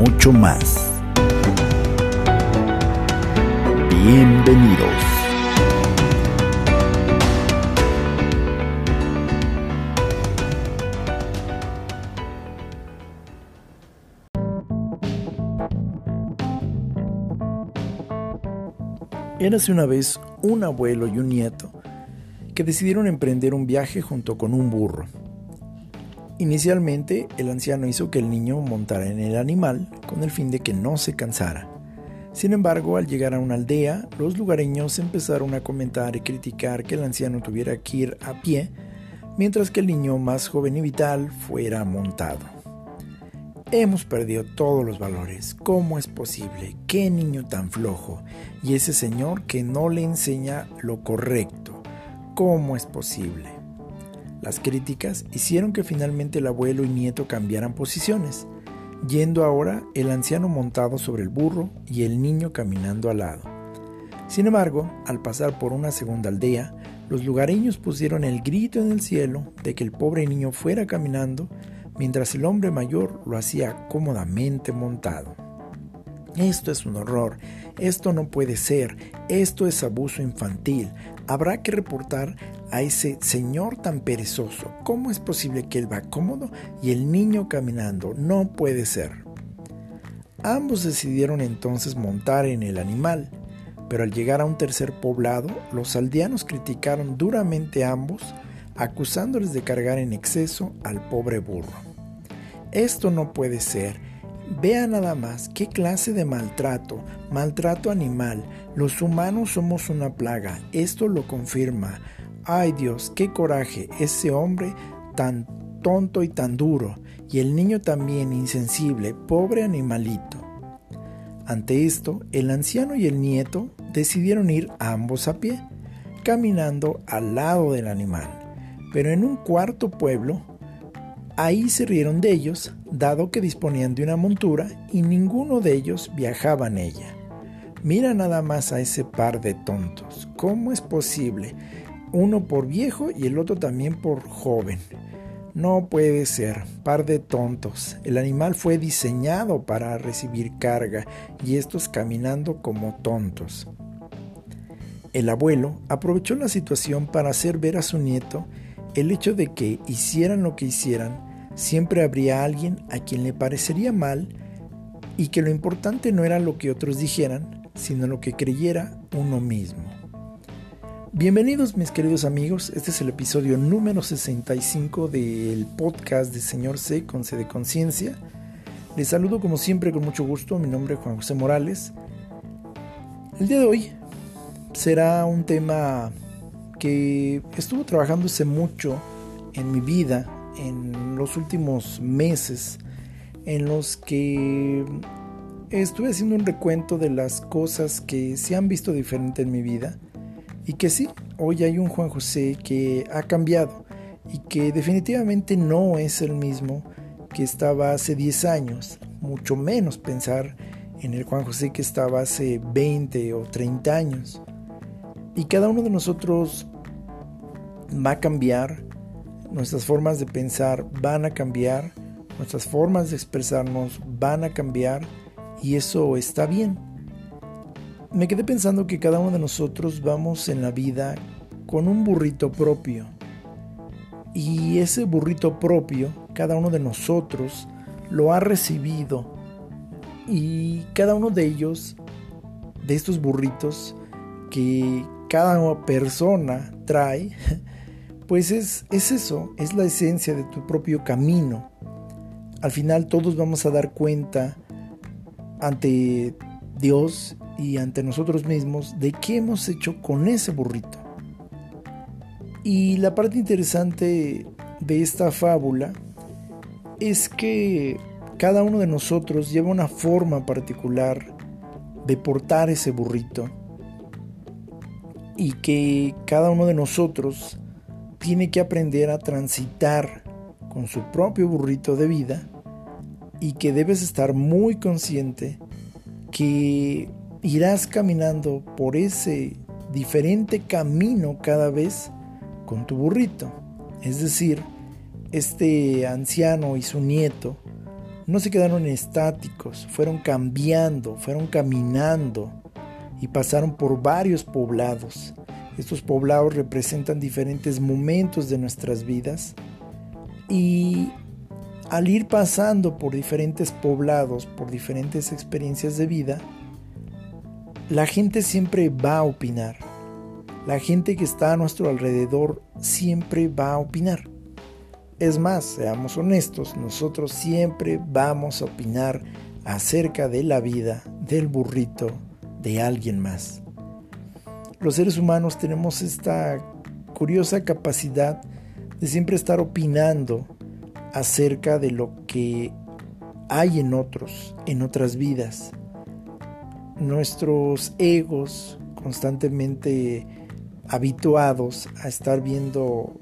mucho más. Bienvenidos. Érase una vez un abuelo y un nieto que decidieron emprender un viaje junto con un burro. Inicialmente, el anciano hizo que el niño montara en el animal con el fin de que no se cansara. Sin embargo, al llegar a una aldea, los lugareños empezaron a comentar y criticar que el anciano tuviera que ir a pie, mientras que el niño más joven y vital fuera montado. Hemos perdido todos los valores. ¿Cómo es posible? ¿Qué niño tan flojo? Y ese señor que no le enseña lo correcto. ¿Cómo es posible? Las críticas hicieron que finalmente el abuelo y nieto cambiaran posiciones, yendo ahora el anciano montado sobre el burro y el niño caminando al lado. Sin embargo, al pasar por una segunda aldea, los lugareños pusieron el grito en el cielo de que el pobre niño fuera caminando, mientras el hombre mayor lo hacía cómodamente montado. Esto es un horror, esto no puede ser, esto es abuso infantil, habrá que reportar a ese señor tan perezoso. ¿Cómo es posible que él va cómodo y el niño caminando? No puede ser. Ambos decidieron entonces montar en el animal, pero al llegar a un tercer poblado, los aldeanos criticaron duramente a ambos, acusándoles de cargar en exceso al pobre burro. Esto no puede ser, Vea nada más qué clase de maltrato, maltrato animal. Los humanos somos una plaga, esto lo confirma. Ay Dios, qué coraje, ese hombre tan tonto y tan duro, y el niño también insensible, pobre animalito. Ante esto, el anciano y el nieto decidieron ir ambos a pie, caminando al lado del animal. Pero en un cuarto pueblo, Ahí se rieron de ellos, dado que disponían de una montura y ninguno de ellos viajaba en ella. Mira nada más a ese par de tontos. ¿Cómo es posible? Uno por viejo y el otro también por joven. No puede ser, par de tontos. El animal fue diseñado para recibir carga y estos caminando como tontos. El abuelo aprovechó la situación para hacer ver a su nieto el hecho de que hicieran lo que hicieran, siempre habría alguien a quien le parecería mal y que lo importante no era lo que otros dijeran, sino lo que creyera uno mismo. Bienvenidos mis queridos amigos, este es el episodio número 65 del podcast de Señor C con C de Conciencia. Les saludo como siempre con mucho gusto, mi nombre es Juan José Morales. El día de hoy será un tema que estuvo trabajándose mucho en mi vida en los últimos meses en los que estuve haciendo un recuento de las cosas que se han visto diferente en mi vida y que sí, hoy hay un Juan José que ha cambiado y que definitivamente no es el mismo que estaba hace 10 años, mucho menos pensar en el Juan José que estaba hace 20 o 30 años. Y cada uno de nosotros va a cambiar nuestras formas de pensar van a cambiar, nuestras formas de expresarnos van a cambiar y eso está bien. Me quedé pensando que cada uno de nosotros vamos en la vida con un burrito propio y ese burrito propio, cada uno de nosotros lo ha recibido y cada uno de ellos, de estos burritos que cada persona trae, pues es, es eso, es la esencia de tu propio camino. Al final todos vamos a dar cuenta ante Dios y ante nosotros mismos de qué hemos hecho con ese burrito. Y la parte interesante de esta fábula es que cada uno de nosotros lleva una forma particular de portar ese burrito y que cada uno de nosotros tiene que aprender a transitar con su propio burrito de vida y que debes estar muy consciente que irás caminando por ese diferente camino cada vez con tu burrito. Es decir, este anciano y su nieto no se quedaron estáticos, fueron cambiando, fueron caminando y pasaron por varios poblados. Estos poblados representan diferentes momentos de nuestras vidas y al ir pasando por diferentes poblados, por diferentes experiencias de vida, la gente siempre va a opinar. La gente que está a nuestro alrededor siempre va a opinar. Es más, seamos honestos, nosotros siempre vamos a opinar acerca de la vida del burrito de alguien más. Los seres humanos tenemos esta curiosa capacidad de siempre estar opinando acerca de lo que hay en otros, en otras vidas. Nuestros egos constantemente habituados a estar viendo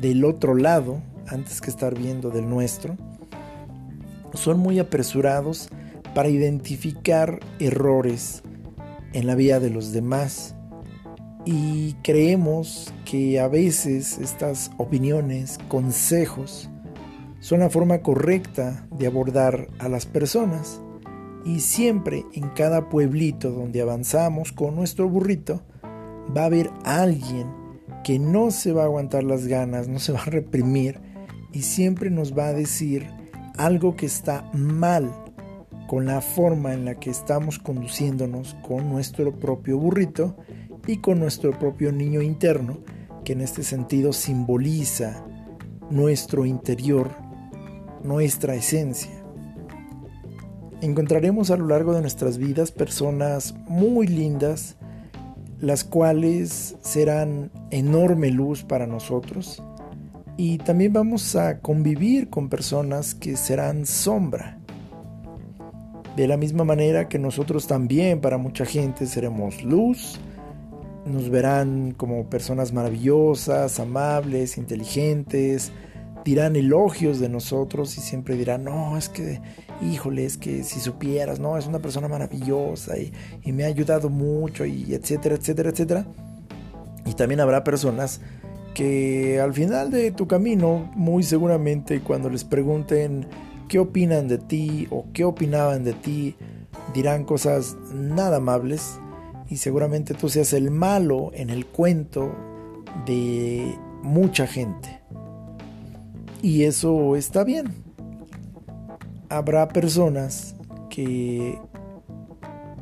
del otro lado antes que estar viendo del nuestro, son muy apresurados para identificar errores en la vida de los demás y creemos que a veces estas opiniones, consejos, son la forma correcta de abordar a las personas y siempre en cada pueblito donde avanzamos con nuestro burrito va a haber alguien que no se va a aguantar las ganas, no se va a reprimir y siempre nos va a decir algo que está mal con la forma en la que estamos conduciéndonos con nuestro propio burrito y con nuestro propio niño interno, que en este sentido simboliza nuestro interior, nuestra esencia. Encontraremos a lo largo de nuestras vidas personas muy lindas, las cuales serán enorme luz para nosotros, y también vamos a convivir con personas que serán sombra. De la misma manera que nosotros también para mucha gente seremos luz, nos verán como personas maravillosas, amables, inteligentes, dirán elogios de nosotros y siempre dirán, no, es que, híjole, es que si supieras, no, es una persona maravillosa y, y me ha ayudado mucho y etcétera, etcétera, etcétera. Y también habrá personas que al final de tu camino, muy seguramente cuando les pregunten qué opinan de ti o qué opinaban de ti, dirán cosas nada amables y seguramente tú seas el malo en el cuento de mucha gente. Y eso está bien. Habrá personas que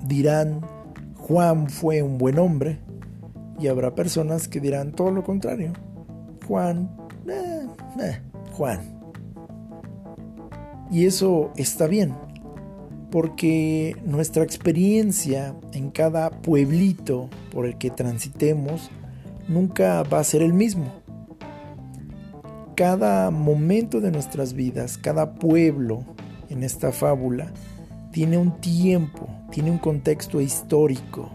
dirán, Juan fue un buen hombre, y habrá personas que dirán todo lo contrario. Juan, eh, eh, Juan. Y eso está bien, porque nuestra experiencia en cada pueblito por el que transitemos nunca va a ser el mismo. Cada momento de nuestras vidas, cada pueblo en esta fábula, tiene un tiempo, tiene un contexto histórico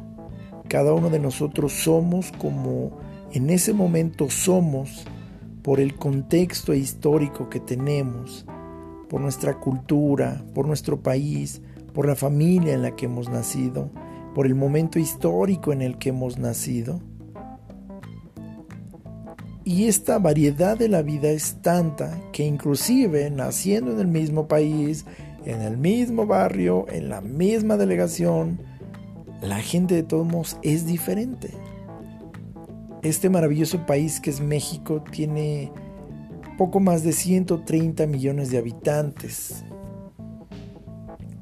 cada uno de nosotros somos como en ese momento somos por el contexto histórico que tenemos, por nuestra cultura, por nuestro país, por la familia en la que hemos nacido, por el momento histórico en el que hemos nacido. Y esta variedad de la vida es tanta que inclusive naciendo en el mismo país, en el mismo barrio, en la misma delegación, la gente de todos modos es diferente. Este maravilloso país que es México tiene poco más de 130 millones de habitantes.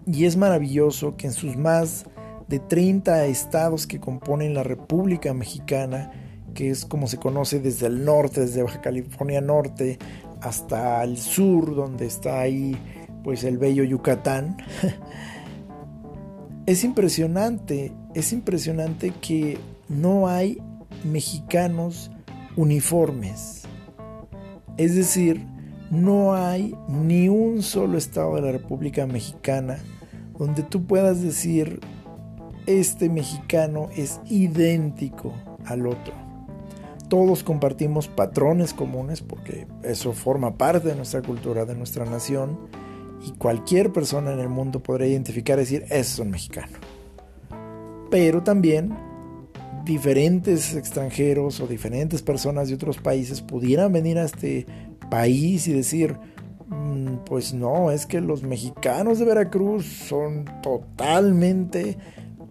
Y es maravilloso que en sus más de 30 estados que componen la República Mexicana, que es como se conoce desde el norte, desde Baja California Norte hasta el sur, donde está ahí pues el bello Yucatán, es impresionante, es impresionante que no hay mexicanos uniformes. Es decir, no hay ni un solo estado de la República Mexicana donde tú puedas decir, este mexicano es idéntico al otro. Todos compartimos patrones comunes porque eso forma parte de nuestra cultura, de nuestra nación, y cualquier persona en el mundo podrá identificar y decir, es un mexicano. Pero también diferentes extranjeros o diferentes personas de otros países pudieran venir a este país y decir, pues no, es que los mexicanos de Veracruz son totalmente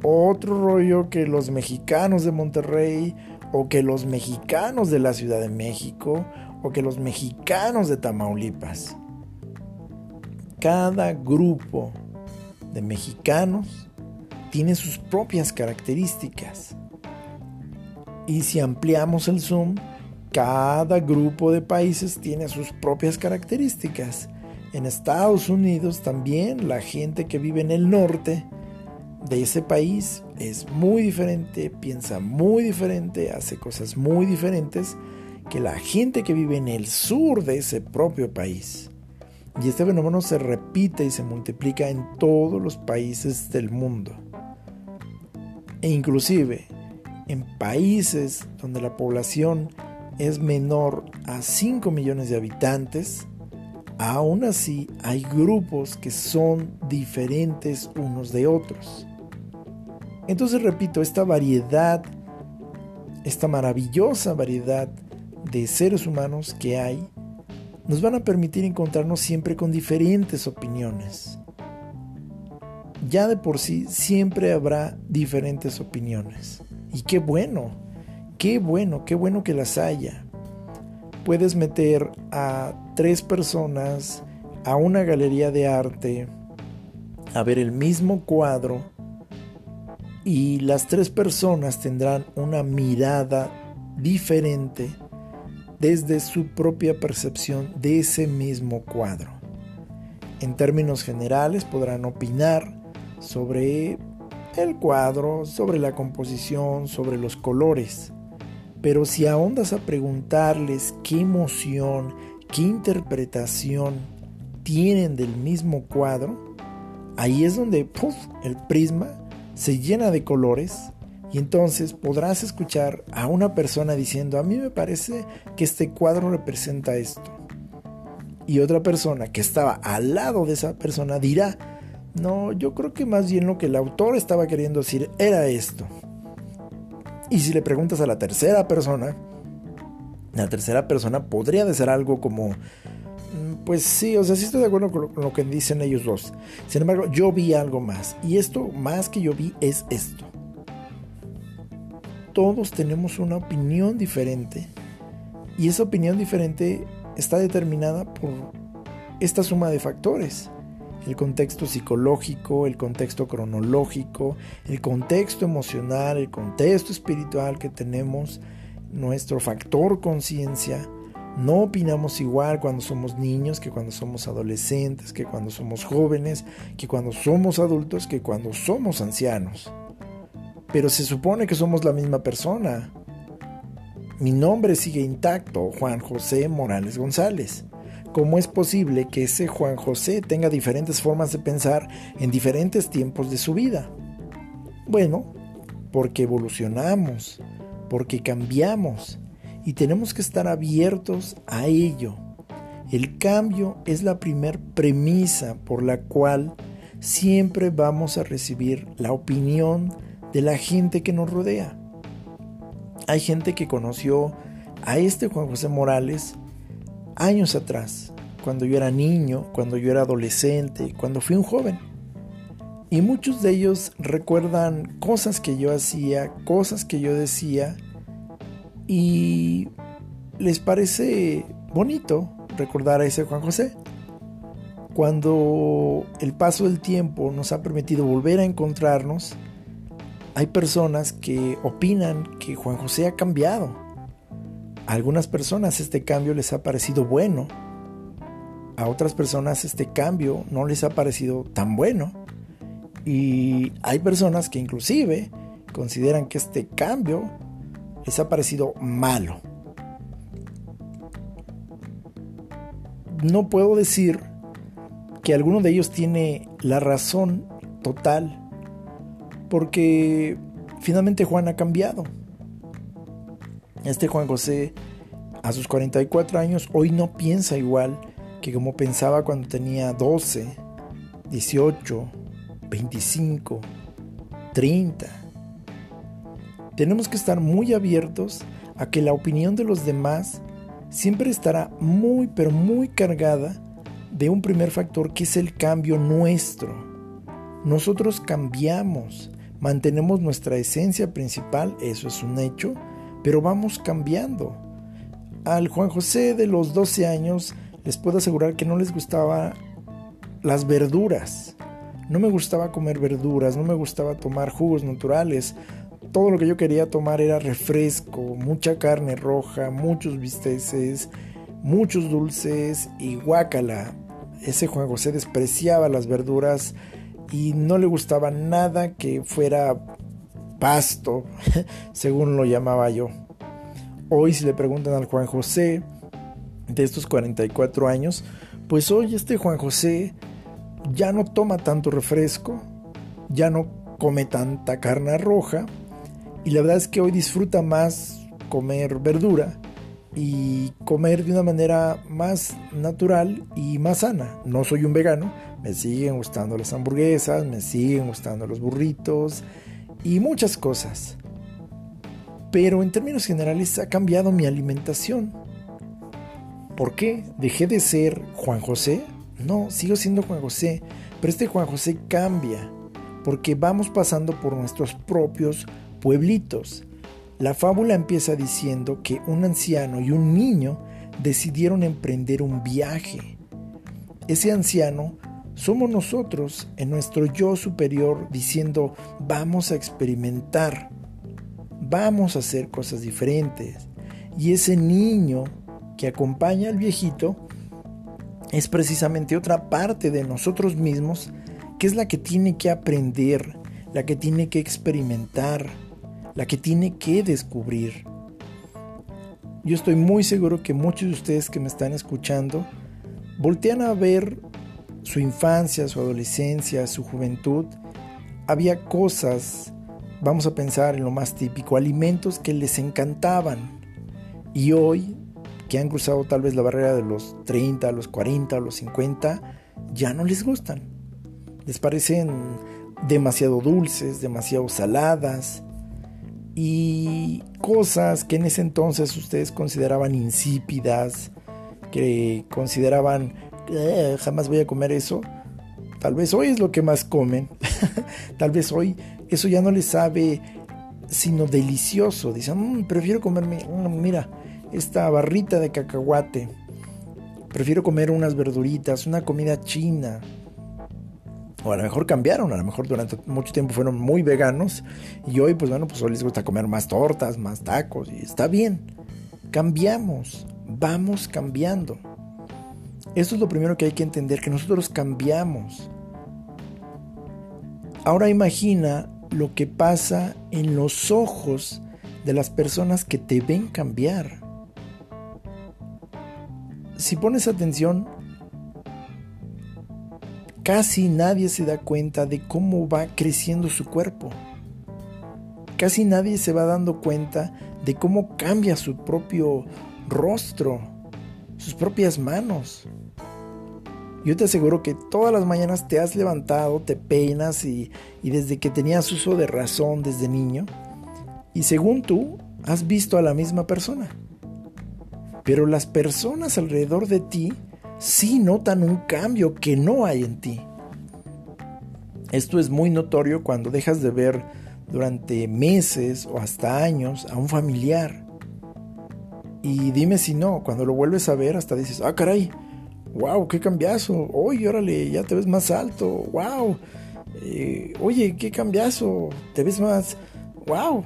otro rollo que los mexicanos de Monterrey o que los mexicanos de la Ciudad de México o que los mexicanos de Tamaulipas. Cada grupo de mexicanos tiene sus propias características. Y si ampliamos el zoom, cada grupo de países tiene sus propias características. En Estados Unidos también la gente que vive en el norte de ese país es muy diferente, piensa muy diferente, hace cosas muy diferentes que la gente que vive en el sur de ese propio país. Y este fenómeno se repite y se multiplica en todos los países del mundo. E inclusive en países donde la población es menor a 5 millones de habitantes, aún así hay grupos que son diferentes unos de otros. Entonces repito, esta variedad, esta maravillosa variedad de seres humanos que hay, nos van a permitir encontrarnos siempre con diferentes opiniones. Ya de por sí siempre habrá diferentes opiniones. Y qué bueno, qué bueno, qué bueno que las haya. Puedes meter a tres personas a una galería de arte a ver el mismo cuadro y las tres personas tendrán una mirada diferente desde su propia percepción de ese mismo cuadro. En términos generales podrán opinar sobre el cuadro, sobre la composición, sobre los colores. Pero si ahondas a preguntarles qué emoción, qué interpretación tienen del mismo cuadro, ahí es donde el prisma se llena de colores y entonces podrás escuchar a una persona diciendo, a mí me parece que este cuadro representa esto. Y otra persona que estaba al lado de esa persona dirá, no, yo creo que más bien lo que el autor estaba queriendo decir era esto. Y si le preguntas a la tercera persona, la tercera persona podría decir algo como, mm, pues sí, o sea, sí estoy de acuerdo con lo, que dicen ellos dos. Sin embargo, yo vi algo más. Y esto más que yo vi es esto. Todos tenemos una opinión diferente. Y esa opinión diferente está determinada por esta suma de factores el contexto psicológico, el contexto cronológico, el contexto emocional, el contexto espiritual que tenemos, nuestro factor conciencia. No opinamos igual cuando somos niños que cuando somos adolescentes, que cuando somos jóvenes, que cuando somos adultos, que cuando somos ancianos. Pero se supone que somos la misma persona. Mi nombre sigue intacto, Juan José Morales González. ¿Cómo es posible que ese Juan José tenga diferentes formas de pensar en diferentes tiempos de su vida? Bueno, porque evolucionamos, porque cambiamos y tenemos que estar abiertos a ello. El cambio es la primer premisa por la cual siempre vamos a recibir la opinión de la gente que nos rodea. Hay gente que conoció a este Juan José Morales años atrás, cuando yo era niño, cuando yo era adolescente, cuando fui un joven. Y muchos de ellos recuerdan cosas que yo hacía, cosas que yo decía, y les parece bonito recordar a ese Juan José. Cuando el paso del tiempo nos ha permitido volver a encontrarnos, hay personas que opinan que Juan José ha cambiado, a algunas personas este cambio les ha parecido bueno, a otras personas este cambio no les ha parecido tan bueno y hay personas que inclusive consideran que este cambio les ha parecido malo. no puedo decir que alguno de ellos tiene la razón total, porque finalmente Juan ha cambiado. Este Juan José, a sus 44 años, hoy no piensa igual que como pensaba cuando tenía 12, 18, 25, 30. Tenemos que estar muy abiertos a que la opinión de los demás siempre estará muy pero muy cargada de un primer factor que es el cambio nuestro. Nosotros cambiamos, mantenemos nuestra esencia principal, eso es un hecho, pero vamos cambiando. Al Juan José de los 12 años les puedo asegurar que no les gustaba las verduras. No me gustaba comer verduras, no me gustaba tomar jugos naturales. Todo lo que yo quería tomar era refresco, mucha carne roja, muchos bisteces, muchos dulces y guácala. Ese Juan José despreciaba las verduras y no le gustaba nada que fuera pasto, según lo llamaba yo. Hoy si le preguntan al Juan José de estos 44 años, pues hoy este Juan José ya no toma tanto refresco, ya no come tanta carne roja y la verdad es que hoy disfruta más comer verdura y comer de una manera más natural y más sana. No soy un vegano, me siguen gustando las hamburguesas, me siguen gustando los burritos y muchas cosas. Pero en términos generales ha cambiado mi alimentación. ¿Por qué? ¿Dejé de ser Juan José? No, sigo siendo Juan José, pero este Juan José cambia porque vamos pasando por nuestros propios pueblitos. La fábula empieza diciendo que un anciano y un niño decidieron emprender un viaje. Ese anciano somos nosotros en nuestro yo superior diciendo vamos a experimentar, vamos a hacer cosas diferentes. Y ese niño que acompaña al viejito es precisamente otra parte de nosotros mismos que es la que tiene que aprender, la que tiene que experimentar, la que tiene que descubrir. Yo estoy muy seguro que muchos de ustedes que me están escuchando voltean a ver su infancia, su adolescencia, su juventud. Había cosas, vamos a pensar en lo más típico, alimentos que les encantaban. Y hoy que han cruzado tal vez la barrera de los 30, los 40, los 50, ya no les gustan. Les parecen demasiado dulces, demasiado saladas y cosas que en ese entonces ustedes consideraban insípidas, que consideraban eh, jamás voy a comer eso. Tal vez hoy es lo que más comen. tal vez hoy eso ya no les sabe sino delicioso. Dicen, mm, prefiero comerme, mm, mira, esta barrita de cacahuate. Prefiero comer unas verduritas, una comida china. O a lo mejor cambiaron, a lo mejor durante mucho tiempo fueron muy veganos y hoy pues bueno, pues hoy les gusta comer más tortas, más tacos y está bien. Cambiamos, vamos cambiando. Esto es lo primero que hay que entender, que nosotros cambiamos. Ahora imagina lo que pasa en los ojos de las personas que te ven cambiar si pones atención, casi nadie se da cuenta de cómo va creciendo su cuerpo. Casi nadie se va dando cuenta de cómo cambia su propio rostro, sus propias manos. Yo te aseguro que todas las mañanas te has levantado, te peinas y, y, desde que tenías uso de razón desde niño, y según tú, has visto a la misma persona. Pero las personas alrededor de ti sí notan un cambio que no hay en ti. Esto es muy notorio cuando dejas de ver durante meses o hasta años a un familiar. Y dime si no, cuando lo vuelves a ver hasta dices, ah, caray, wow, qué cambiazo, oye, órale, ya te ves más alto, wow, eh, oye, qué cambiazo, te ves más, wow.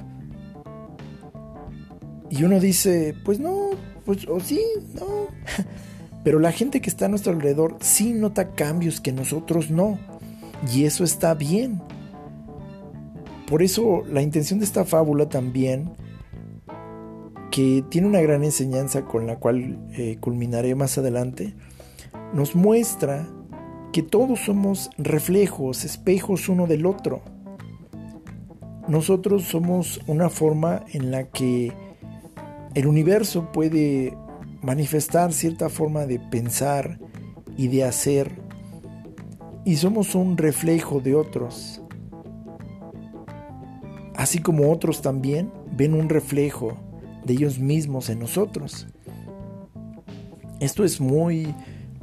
Y uno dice, pues no, pues, o sí, no. Pero la gente que está a nuestro alrededor sí nota cambios que nosotros no. Y eso está bien. Por eso la intención de esta fábula también, que tiene una gran enseñanza con la cual eh, culminaré más adelante, nos muestra que todos somos reflejos, espejos uno del otro. Nosotros somos una forma en la que el universo puede manifestar cierta forma de pensar y de hacer y somos un reflejo de otros. Así como otros también ven un reflejo de ellos mismos en nosotros. Esto es muy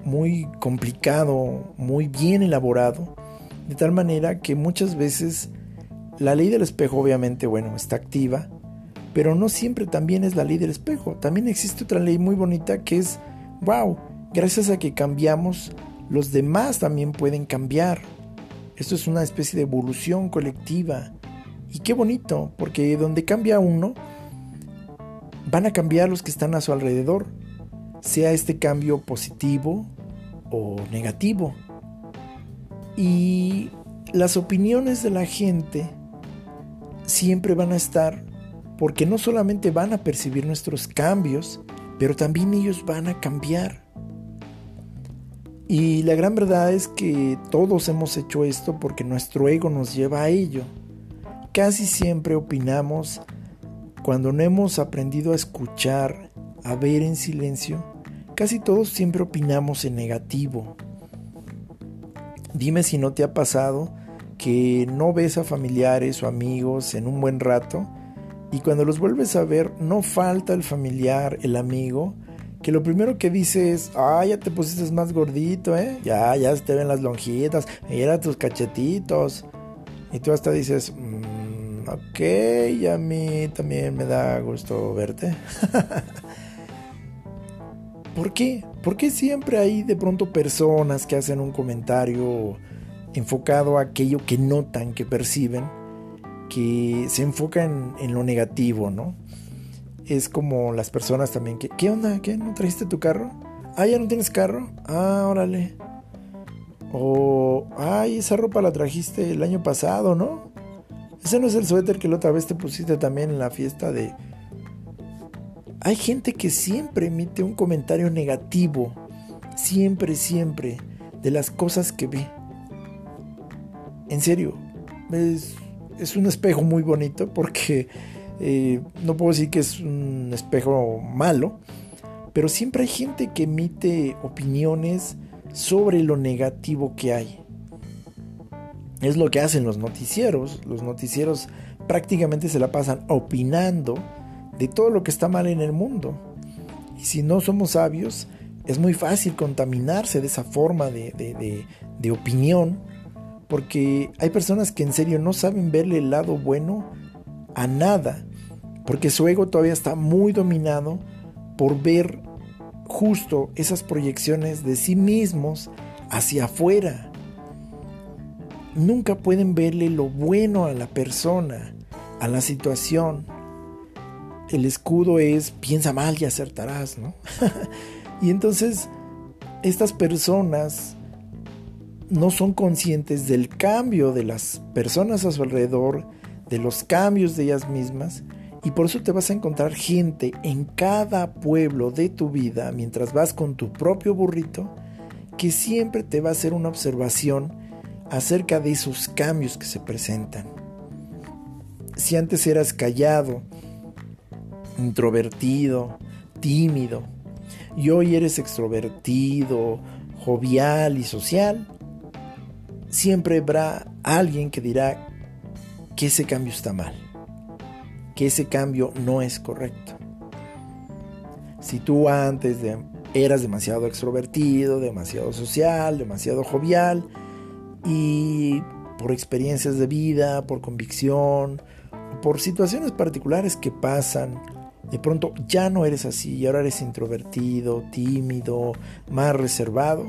muy complicado, muy bien elaborado, de tal manera que muchas veces la ley del espejo obviamente, bueno, está activa, pero no siempre también es la ley del espejo. También existe otra ley muy bonita que es, wow, gracias a que cambiamos, los demás también pueden cambiar. Esto es una especie de evolución colectiva. Y qué bonito, porque donde cambia uno, van a cambiar los que están a su alrededor, sea este cambio positivo o negativo. Y las opiniones de la gente siempre van a estar porque no solamente van a percibir nuestros cambios, pero también ellos van a cambiar. Y la gran verdad es que todos hemos hecho esto porque nuestro ego nos lleva a ello. Casi siempre opinamos cuando no hemos aprendido a escuchar, a ver en silencio. Casi todos siempre opinamos en negativo. Dime si no te ha pasado que no ves a familiares o amigos en un buen rato y cuando los vuelves a ver no falta el familiar, el amigo que lo primero que dice es, ah, ya te pusiste más gordito, ¿eh? Ya, ya se te ven las lonjitas, mira tus cachetitos. Y tú hasta dices, ok, y a mí también me da gusto verte. ¿Por qué? ¿Por qué siempre hay de pronto personas que hacen un comentario enfocado a aquello que notan, que perciben, que se enfocan en lo negativo, ¿no? es como las personas también que, ¿qué onda? ¿Qué? ¿No trajiste tu carro? Ah, ya no tienes carro. Ah, órale. O, ay, esa ropa la trajiste el año pasado, ¿no? Ese no es el suéter que la otra vez te pusiste también en la fiesta de... Hay gente que siempre emite un comentario negativo, siempre, siempre, de las cosas que ve. En serio, es, un espejo muy bonito porque eh, no puedo decir que es un espejo malo, pero siempre hay gente que emite opiniones sobre lo negativo que hay. Es lo que hacen los noticieros. Los noticieros prácticamente se la pasan opinando de todo lo que está mal en el mundo. Y si no somos sabios, es muy fácil contaminarse de esa forma de, opinión, porque hay personas que en serio no saben verle el lado bueno a nada, porque su ego todavía está muy dominado por ver justo esas proyecciones de sí mismos hacia afuera. Nunca pueden verle lo bueno a la persona, a la situación. El escudo es piensa mal y acertarás, ¿no? y entonces estas personas no son conscientes del cambio de las personas a su alrededor, de los cambios de ellas mismas, y por eso te vas a encontrar gente en cada pueblo de tu vida, mientras vas con tu propio burrito, que siempre te va a hacer una observación acerca de esos cambios que se presentan. Si antes eras callado, introvertido, tímido, y hoy eres extrovertido, jovial y social, siempre habrá alguien que dirá que ese cambio está mal, que ese cambio no es correcto. Si tú antes eras demasiado extrovertido, demasiado social, demasiado jovial, y por experiencias de vida, por convicción, por situaciones particulares que pasan, de pronto ya no eres así ahora eres introvertido, tímido, más reservado.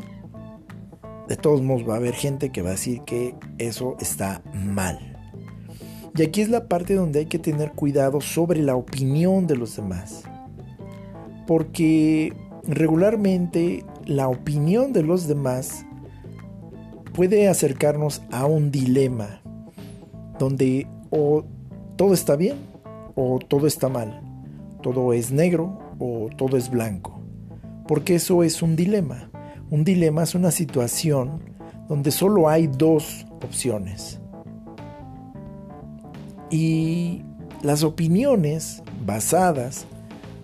De todos modos va a haber gente que va a decir que eso está mal. Y aquí es la parte donde hay que tener cuidado sobre la opinión de los demás. Porque regularmente la opinión de los demás puede acercarnos a un dilema donde o todo está bien o todo está mal, todo es negro o todo es blanco, porque eso es un dilema. Un dilema es una situación donde solo hay dos opciones. Y las opiniones basadas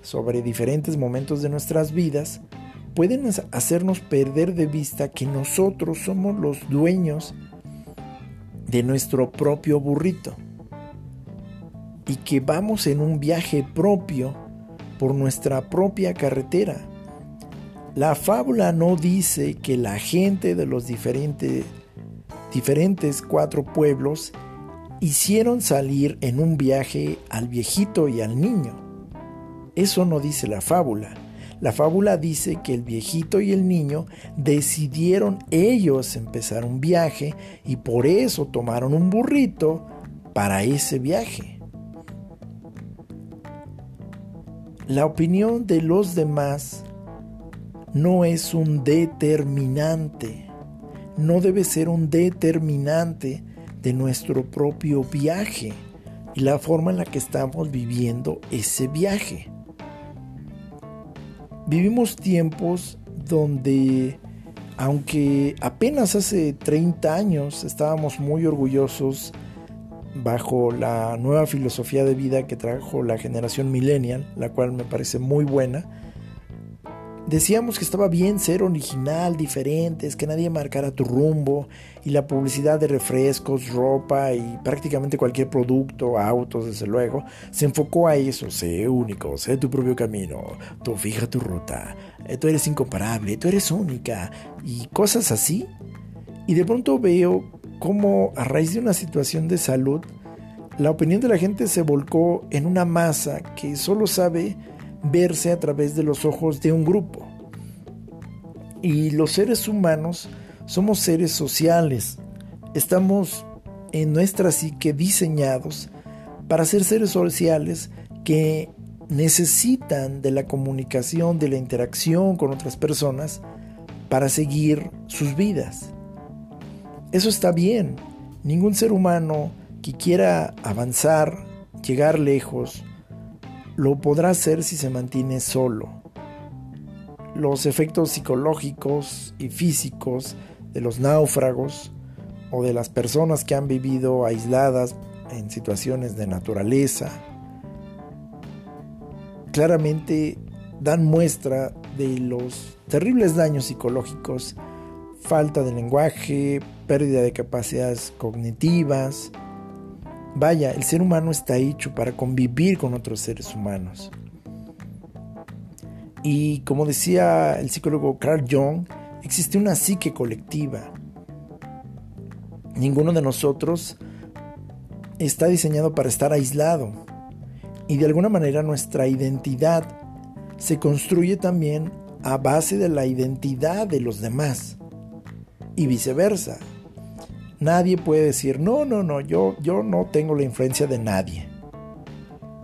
sobre diferentes momentos de nuestras vidas pueden hacernos perder de vista que nosotros somos los dueños de nuestro propio burrito y que vamos en un viaje propio por nuestra propia carretera. La fábula no dice que la gente de los diferentes, diferentes cuatro pueblos hicieron salir en un viaje al viejito y al niño. Eso no dice la fábula. La fábula dice que el viejito y el niño decidieron ellos empezar un viaje y por eso tomaron un burrito para ese viaje. La opinión de los demás no es un determinante, no debe ser un determinante de nuestro propio viaje y la forma en la que estamos viviendo ese viaje. Vivimos tiempos donde, aunque apenas hace 30 años estábamos muy orgullosos bajo la nueva filosofía de vida que trajo la generación millennial, la cual me parece muy buena, Decíamos que estaba bien ser original, diferentes, que nadie marcara tu rumbo y la publicidad de refrescos, ropa y prácticamente cualquier producto, autos desde luego, se enfocó a eso, sé único, sé tu propio camino, tú fija tu ruta, eh, tú eres incomparable, tú eres única y cosas así. Y de pronto veo cómo a raíz de una situación de salud, la opinión de la gente se volcó en una masa que solo sabe verse a través de los ojos de un grupo. Y los seres humanos somos seres sociales. Estamos en nuestra psique diseñados para ser seres sociales que necesitan de la comunicación, de la interacción con otras personas para seguir sus vidas. Eso está bien. Ningún ser humano que quiera avanzar, llegar lejos, lo podrá hacer si se mantiene solo. Los efectos psicológicos y físicos de los náufragos o de las personas que han vivido aisladas en situaciones de naturaleza claramente dan muestra de los terribles daños psicológicos, falta de lenguaje, pérdida de capacidades cognitivas, Vaya, el ser humano está hecho para convivir con otros seres humanos. Y como decía el psicólogo Carl Jung, existe una psique colectiva. Ninguno de nosotros está diseñado para estar aislado. Y de alguna manera nuestra identidad se construye también a base de la identidad de los demás. Y viceversa. Nadie puede decir, no, no, no, yo, yo no tengo la influencia de nadie.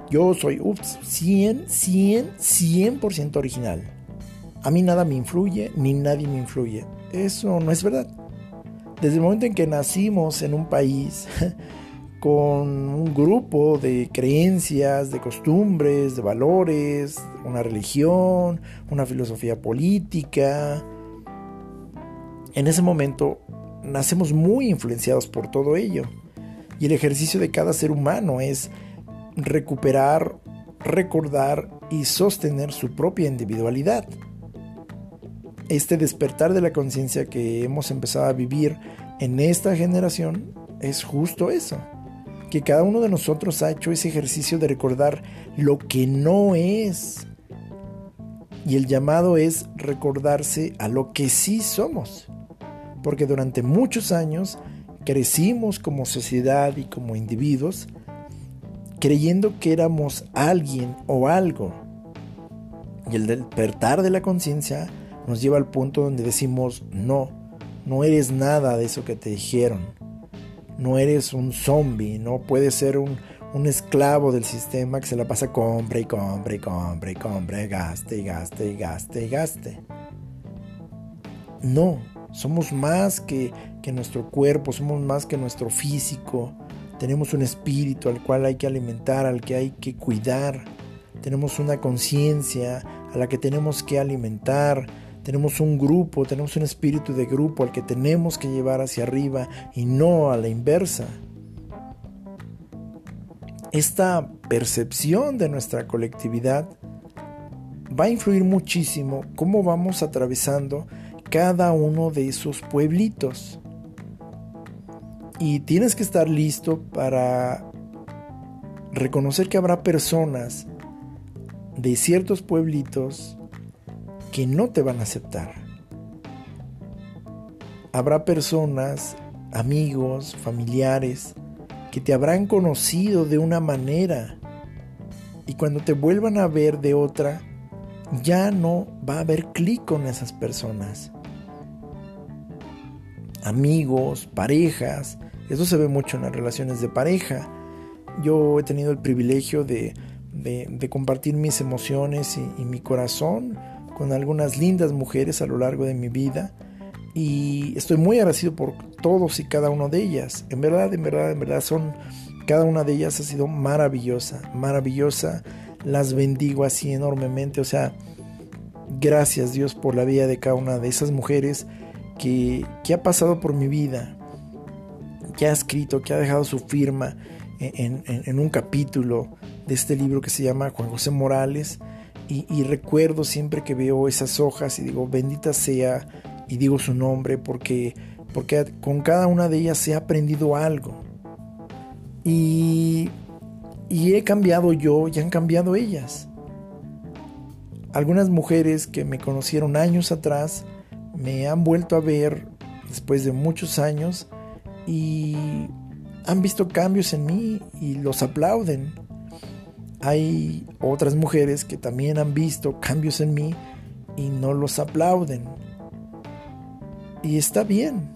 Yo soy, ups, 100, 100, 100% original. A mí nada me influye, ni nadie me influye. Eso no es verdad. Desde el momento en que nacimos en un país con un grupo de creencias, de costumbres, de valores, una religión, una filosofía política, en ese momento nacemos muy influenciados por todo ello. Y el ejercicio de cada ser humano es recuperar, recordar y sostener su propia individualidad. Este despertar de la conciencia que hemos empezado a vivir en esta generación es justo eso, que cada uno de nosotros ha hecho ese ejercicio de recordar lo que no es. Y el llamado es recordarse a lo que sí somos porque durante muchos años crecimos como sociedad y como individuos creyendo que éramos alguien o algo. Y el despertar de la conciencia nos lleva al punto donde decimos, no, no eres nada de eso que te dijeron. No eres un zombie, no puedes ser un, un esclavo del sistema que se la pasa compra y compra y compra y compra, gaste y gaste y gaste y gaste. No, somos más que, que nuestro cuerpo, somos más que nuestro físico. Tenemos un espíritu al cual hay que alimentar, al que hay que cuidar. Tenemos una conciencia a la que tenemos que alimentar. tenemos un grupo, tenemos un espíritu de grupo al que tenemos que llevar hacia arriba y no a la inversa. Esta percepción de nuestra colectividad va a influir muchísimo cómo vamos atravesando cada uno de esos pueblitos. Y tienes que estar listo para reconocer que habrá personas de ciertos pueblitos que no te van a aceptar. Habrá personas, amigos, familiares, que te habrán conocido de una manera y cuando te vuelvan a ver de otra, ya no va a haber clic con esas personas. Amigos, parejas, eso se ve mucho en las relaciones de pareja. Yo he tenido el privilegio de, compartir mis emociones y, y mi corazón con algunas lindas mujeres a lo largo de mi vida y estoy muy agradecido por todos y cada uno de ellas. En verdad, en verdad, en verdad son cada una de ellas ha sido maravillosa, maravillosa. Las bendigo así enormemente, o sea, gracias Dios por la vida de cada una de esas mujeres que, ha pasado por mi vida, que ha escrito, que ha dejado su firma en, un capítulo de este libro que se llama Juan José Morales. Y, recuerdo siempre que veo esas hojas y digo, bendita sea, y digo su nombre porque, porque con cada una de ellas he aprendido algo. Y, y he cambiado yo y han cambiado ellas. Algunas mujeres que me conocieron años atrás me han vuelto a ver después de muchos años y han visto cambios en mí y los aplauden. Hay otras mujeres que también han visto cambios en mí y no los aplauden. Y está bien.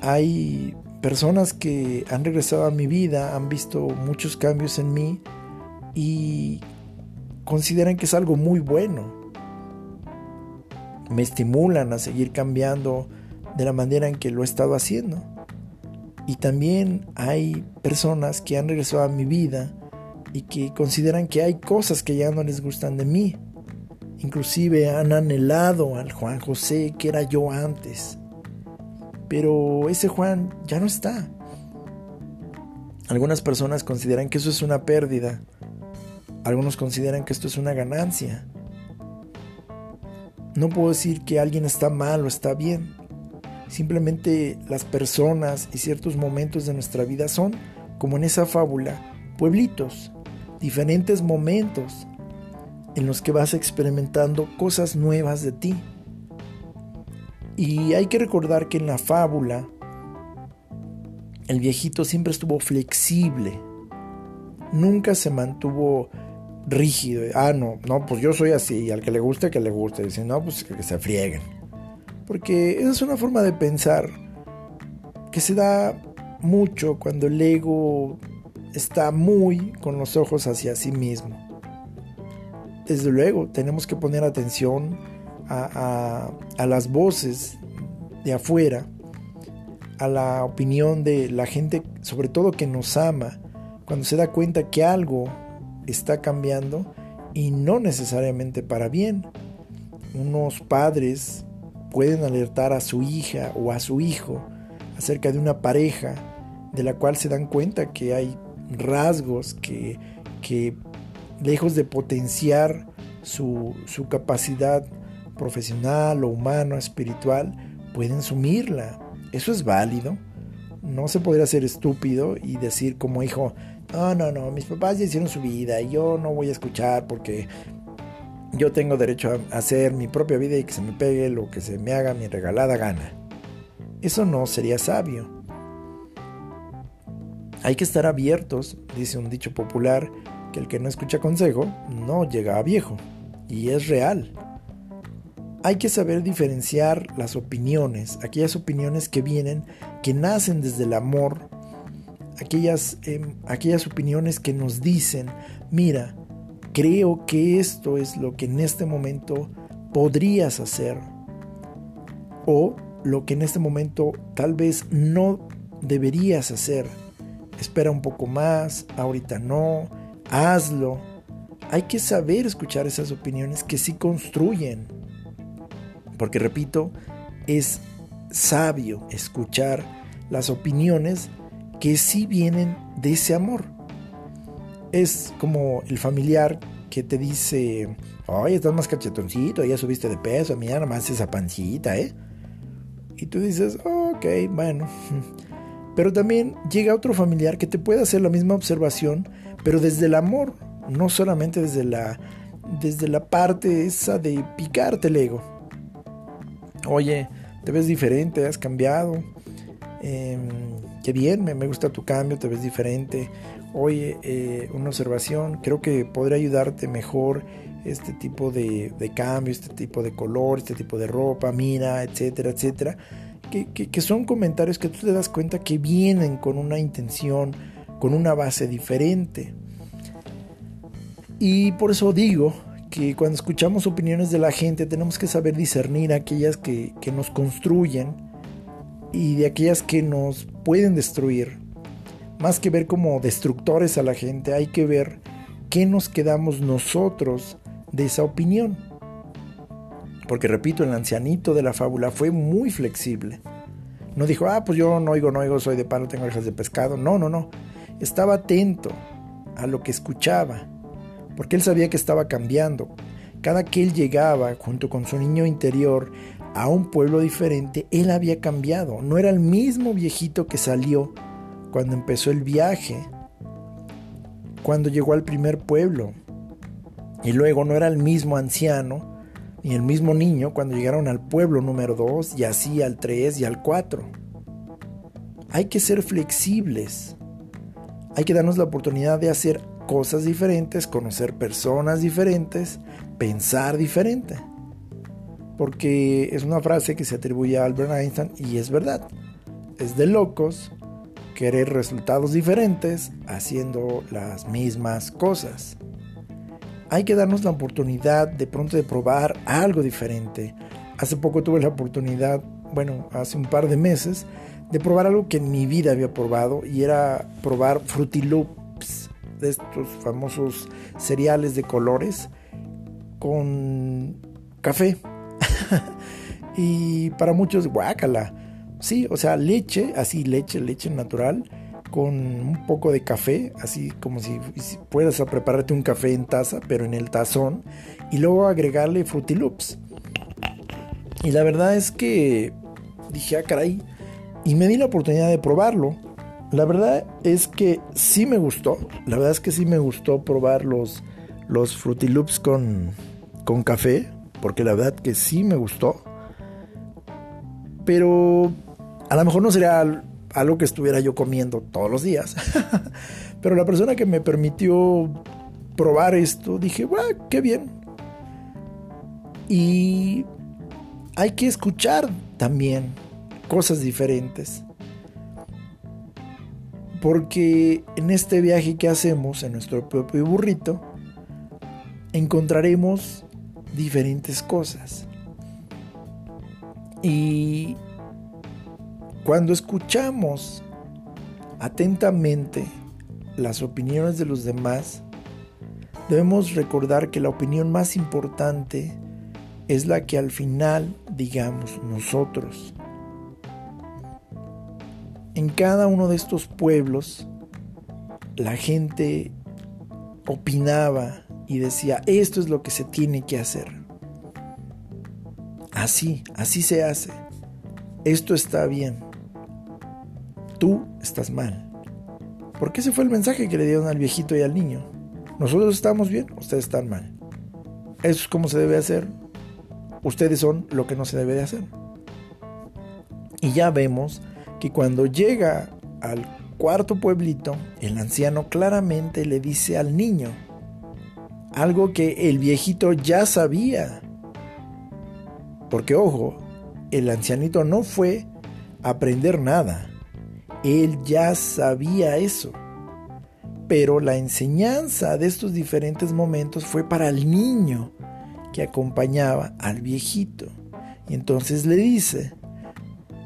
Hay personas que han regresado a mi vida, han visto muchos cambios en mí y consideran que es algo muy bueno. Me estimulan a seguir cambiando de la manera en que lo he estado haciendo. Y también hay personas que han regresado a mi vida y que consideran que hay cosas que ya no les gustan de mí. Inclusive han anhelado al Juan José que era yo antes. Pero ese Juan ya no está. Algunas personas consideran que eso es una pérdida. Algunos consideran que esto es una ganancia. No puedo decir que alguien está mal o está bien. Simplemente las personas y ciertos momentos de nuestra vida son, como en esa fábula, pueblitos, diferentes momentos en los que vas experimentando cosas nuevas de ti. Y hay que recordar que en la fábula el viejito siempre estuvo flexible, nunca se mantuvo rígido. Ah, no, no, pues yo soy así, al que le guste, que le guste. Dice, no, pues que se frieguen. Porque esa es una forma de pensar que se da mucho cuando el ego está muy con los ojos hacia sí mismo. Desde luego, tenemos que poner atención a, las voces de afuera, a la opinión de la gente, sobre todo que nos ama, cuando se da cuenta que algo está cambiando y no necesariamente para bien. Unos padres pueden alertar a su hija o a su hijo acerca de una pareja de la cual se dan cuenta que hay rasgos que, que lejos de potenciar su, su capacidad profesional o humano, espiritual, pueden sumirla. Eso es válido. No se podría ser estúpido y decir como hijo, no, no, no, mis papás ya hicieron su vida y yo no voy a escuchar porque yo tengo derecho a hacer mi propia vida y que se me pegue lo que se me haga mi regalada gana. Eso no sería sabio. Hay que estar abiertos, dice un dicho popular, que el que no escucha consejo no llega a viejo. Y es real. Hay que saber diferenciar las opiniones, aquellas opiniones que vienen, que nacen desde el amor, aquellas, em, aquellas opiniones que nos dicen, mira, creo que esto es lo que en este momento podrías hacer. O lo que en este momento tal vez no deberías hacer. Espera un poco más, ahorita no, hazlo. Hay que saber escuchar esas opiniones que sí construyen. Porque repito, es sabio escuchar las opiniones que sí vienen de ese amor. Es como el familiar que te dice, oye, estás más cachetoncito, ya subiste de peso, mira nomás esa pancita, ¿eh? Y tú dices, ok, bueno. Pero también llega otro familiar que te puede hacer la misma observación, pero desde el amor, no solamente desde la, desde la parte esa de picarte el ego. Oye, te ves diferente, has cambiado. Em, qué bien, me, gusta tu cambio, te ves diferente. Oye, eh, una observación, creo que podría ayudarte mejor este tipo de, cambio, este tipo de color, este tipo de ropa, mira, etcétera, etcétera. Que, que, son comentarios que tú te das cuenta que vienen con una intención, con una base diferente. Y por eso digo que cuando escuchamos opiniones de la gente tenemos que saber discernir aquellas que, que nos construyen y de aquellas que nos pueden destruir. Más que ver como destructores a la gente, hay que ver qué nos quedamos nosotros de esa opinión. Porque repito, el ancianito de la fábula fue muy flexible. No dijo, ah, pues yo no oigo, no oigo, soy de palo, tengo orejas de pescado. No, no, no. Estaba atento a lo que escuchaba, porque él sabía que estaba cambiando. Cada que él llegaba junto con su niño interior a un pueblo diferente, él había cambiado. No era el mismo viejito que salió cuando empezó el viaje, cuando llegó al primer pueblo. Y luego no era el mismo anciano ni el mismo niño cuando llegaron al pueblo número 2 y así al 3 y al 4. Hay que ser flexibles. Hay que darnos la oportunidad de hacer cosas diferentes, conocer personas diferentes, pensar diferente. Porque es una frase que se atribuye a Albert Einstein y es verdad. Es de locos querer resultados diferentes haciendo las mismas cosas hay que darnos la oportunidad de pronto de probar algo diferente. Hace poco tuve la oportunidad, bueno, hace un par de meses, de probar algo que en mi vida había probado y era probar Fruity Loops, de estos famosos cereales de colores con café. Y para muchos, guácala. Sí, o sea, leche, así leche, leche natural con un poco de café, así como si, puedas prepararte un café en taza, pero en el tazón, y luego agregarle Fruity Loops. Y la verdad es que dije, ah, caray, y me di la oportunidad de probarlo. La verdad es que sí me gustó, la verdad es que sí me gustó probar los, los Fruity Loops con, con café, porque la verdad que sí me gustó. Pero a lo mejor no sería algo que estuviera yo comiendo todos los días. Pero la persona que me permitió probar esto, dije, bueno, qué bien. Y hay que escuchar también cosas diferentes. Porque en este viaje que hacemos en nuestro propio burrito, encontraremos diferentes cosas. Y cuando escuchamos atentamente las opiniones de los demás, debemos recordar que la opinión más importante es la que al final digamos nosotros. En cada uno de estos pueblos, la gente opinaba y decía, esto es lo que se tiene que hacer. Así, así se hace. Esto está bien tú estás mal. Porque ese fue el mensaje que le dieron al viejito y al niño. Nosotros estamos bien, ustedes están mal. Eso es como se debe hacer. Ustedes son lo que no se debe de hacer. Y ya vemos que cuando llega al cuarto pueblito, el anciano claramente le dice al niño algo que el viejito ya sabía. Porque ojo, el ancianito no fue a aprender nada. Él ya sabía eso. Pero la enseñanza de estos diferentes momentos fue para el niño que acompañaba al viejito. Y entonces le dice,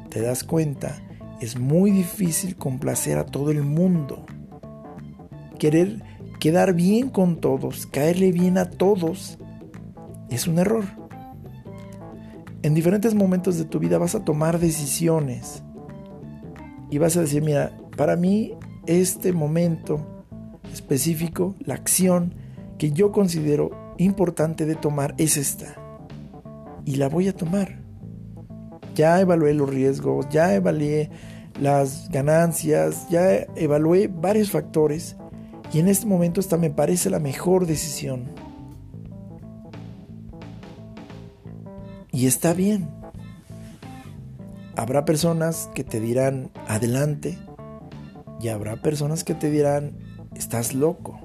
¿te das cuenta? Es muy difícil complacer a todo el mundo. Querer quedar bien con todos, caerle bien a todos, es un error. En diferentes momentos de tu vida vas a tomar decisiones y vas a decir, mira, para mí este momento específico, la acción que yo considero importante de tomar es esta. Y la voy a tomar. Ya evalué los riesgos, ya evalué las ganancias, ya evalué varios factores y en este momento esta me parece la mejor decisión. Y está bien. Habrá personas que te dirán adelante y habrá personas que te dirán estás loco.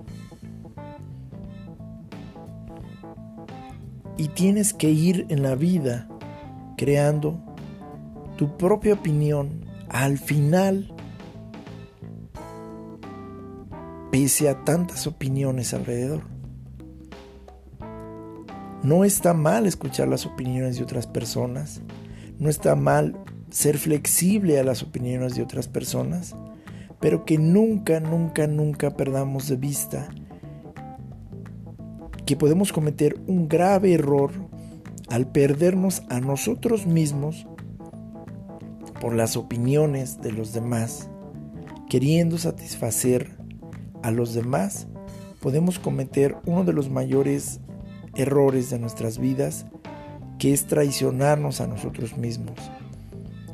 Y tienes que ir en la vida creando tu propia opinión al final, pese a tantas opiniones alrededor. No está mal escuchar las opiniones de otras personas, no está mal ser flexible a las opiniones de otras personas, pero que nunca, nunca, nunca perdamos de vista que podemos cometer un grave error al perdernos a nosotros mismos por las opiniones de los demás, queriendo satisfacer a los demás, podemos cometer uno de los mayores errores de nuestras vidas, que es traicionarnos a nosotros mismos.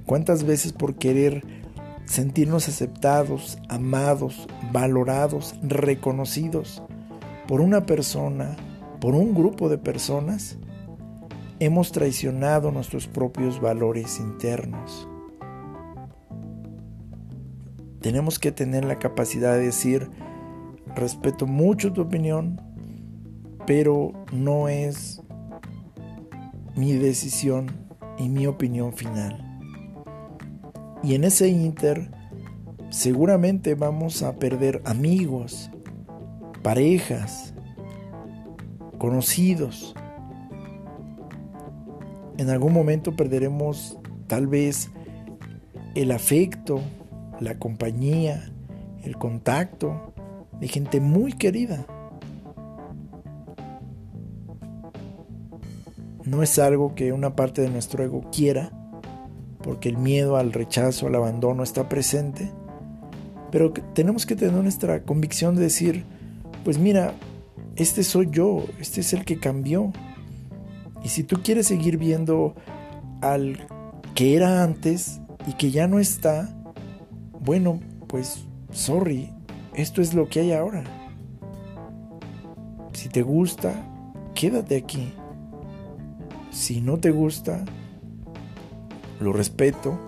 ¿Cuántas veces por querer sentirnos aceptados, amados, valorados, reconocidos por una persona, por un grupo de personas, hemos traicionado nuestros propios valores internos? Tenemos que tener la capacidad de decir, respeto mucho tu opinión, pero no es mi decisión y mi opinión final. Y en ese inter seguramente vamos a perder amigos, parejas, conocidos. En algún momento perderemos tal vez el afecto, la compañía, el contacto de gente muy querida. No es algo que una parte de nuestro ego quiera, porque el miedo al rechazo, al abandono está presente, pero tenemos que tener nuestra convicción de decir, pues mira, este soy yo, este es el que cambió. Y si tú quieres seguir viendo al que era antes y que ya no está, bueno, pues, sorry, esto es lo que hay ahora. Si te gusta, quédate aquí. Si no te gusta, lo respeto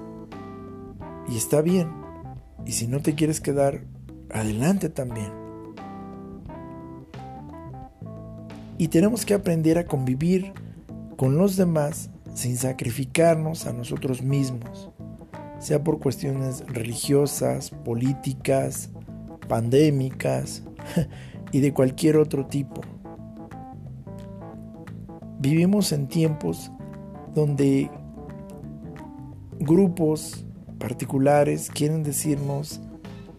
y está bien. Y si no te quieres quedar, adelante también. Y tenemos que aprender a convivir con los demás sin sacrificarnos a nosotros mismos sea por cuestiones religiosas, políticas, pandémicas y de cualquier otro tipo. Vivimos en tiempos donde grupos particulares quieren decirnos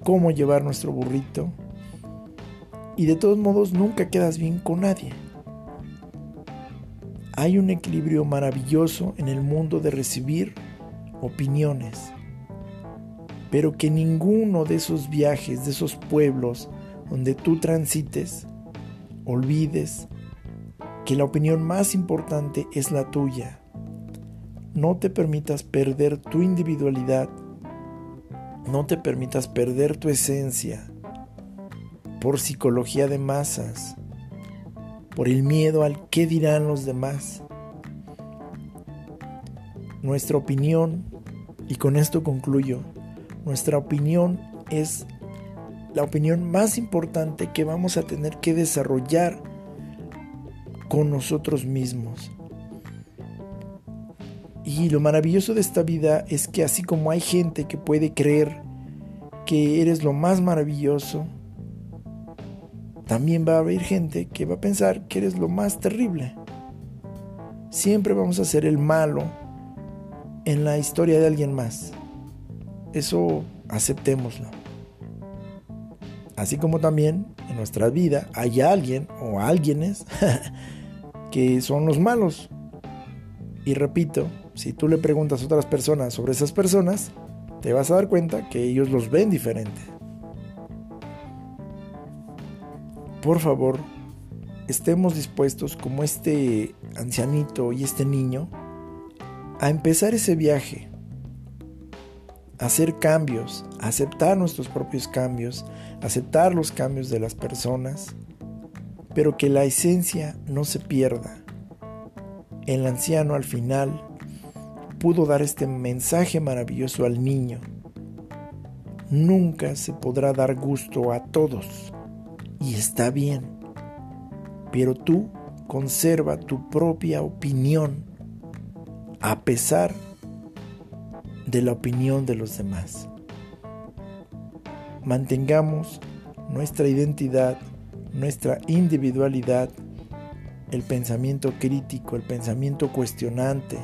cómo llevar nuestro burrito y de todos modos nunca quedas bien con nadie. Hay un equilibrio maravilloso en el mundo de recibir opiniones, pero que ninguno de esos viajes, de esos pueblos donde tú transites, olvides que la opinión más importante es la tuya. No te permitas perder tu individualidad, no te permitas perder tu esencia por psicología de masas, por el miedo al qué dirán los demás. Nuestra opinión, y con esto concluyo, nuestra opinión es la opinión más importante que vamos a tener que desarrollar con nosotros mismos. Y lo maravilloso de esta vida es que así como hay gente que puede creer que eres lo más maravilloso, también va a haber gente que va a pensar que eres lo más terrible. Siempre vamos a ser el malo en la historia de alguien más. Eso aceptémoslo. Así como también en nuestra vida hay alguien o alguienes que son los malos. Y repito, si tú le preguntas a otras personas sobre esas personas, te vas a dar cuenta que ellos los ven diferente. Por favor, estemos dispuestos como este ancianito y este niño a empezar ese viaje, a hacer cambios, a aceptar nuestros propios cambios, aceptar los cambios de las personas, pero que la esencia no se pierda. El anciano al final pudo dar este mensaje maravilloso al niño. Nunca se podrá dar gusto a todos, y está bien, pero tú conserva tu propia opinión a pesar de la opinión de los demás. Mantengamos nuestra identidad, nuestra individualidad, el pensamiento crítico, el pensamiento cuestionante,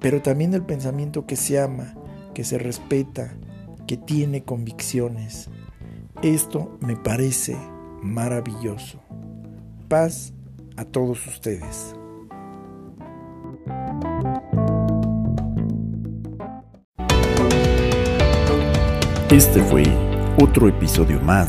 pero también el pensamiento que se ama, que se respeta, que tiene convicciones. Esto me parece maravilloso. Paz a todos ustedes. Este fue otro episodio más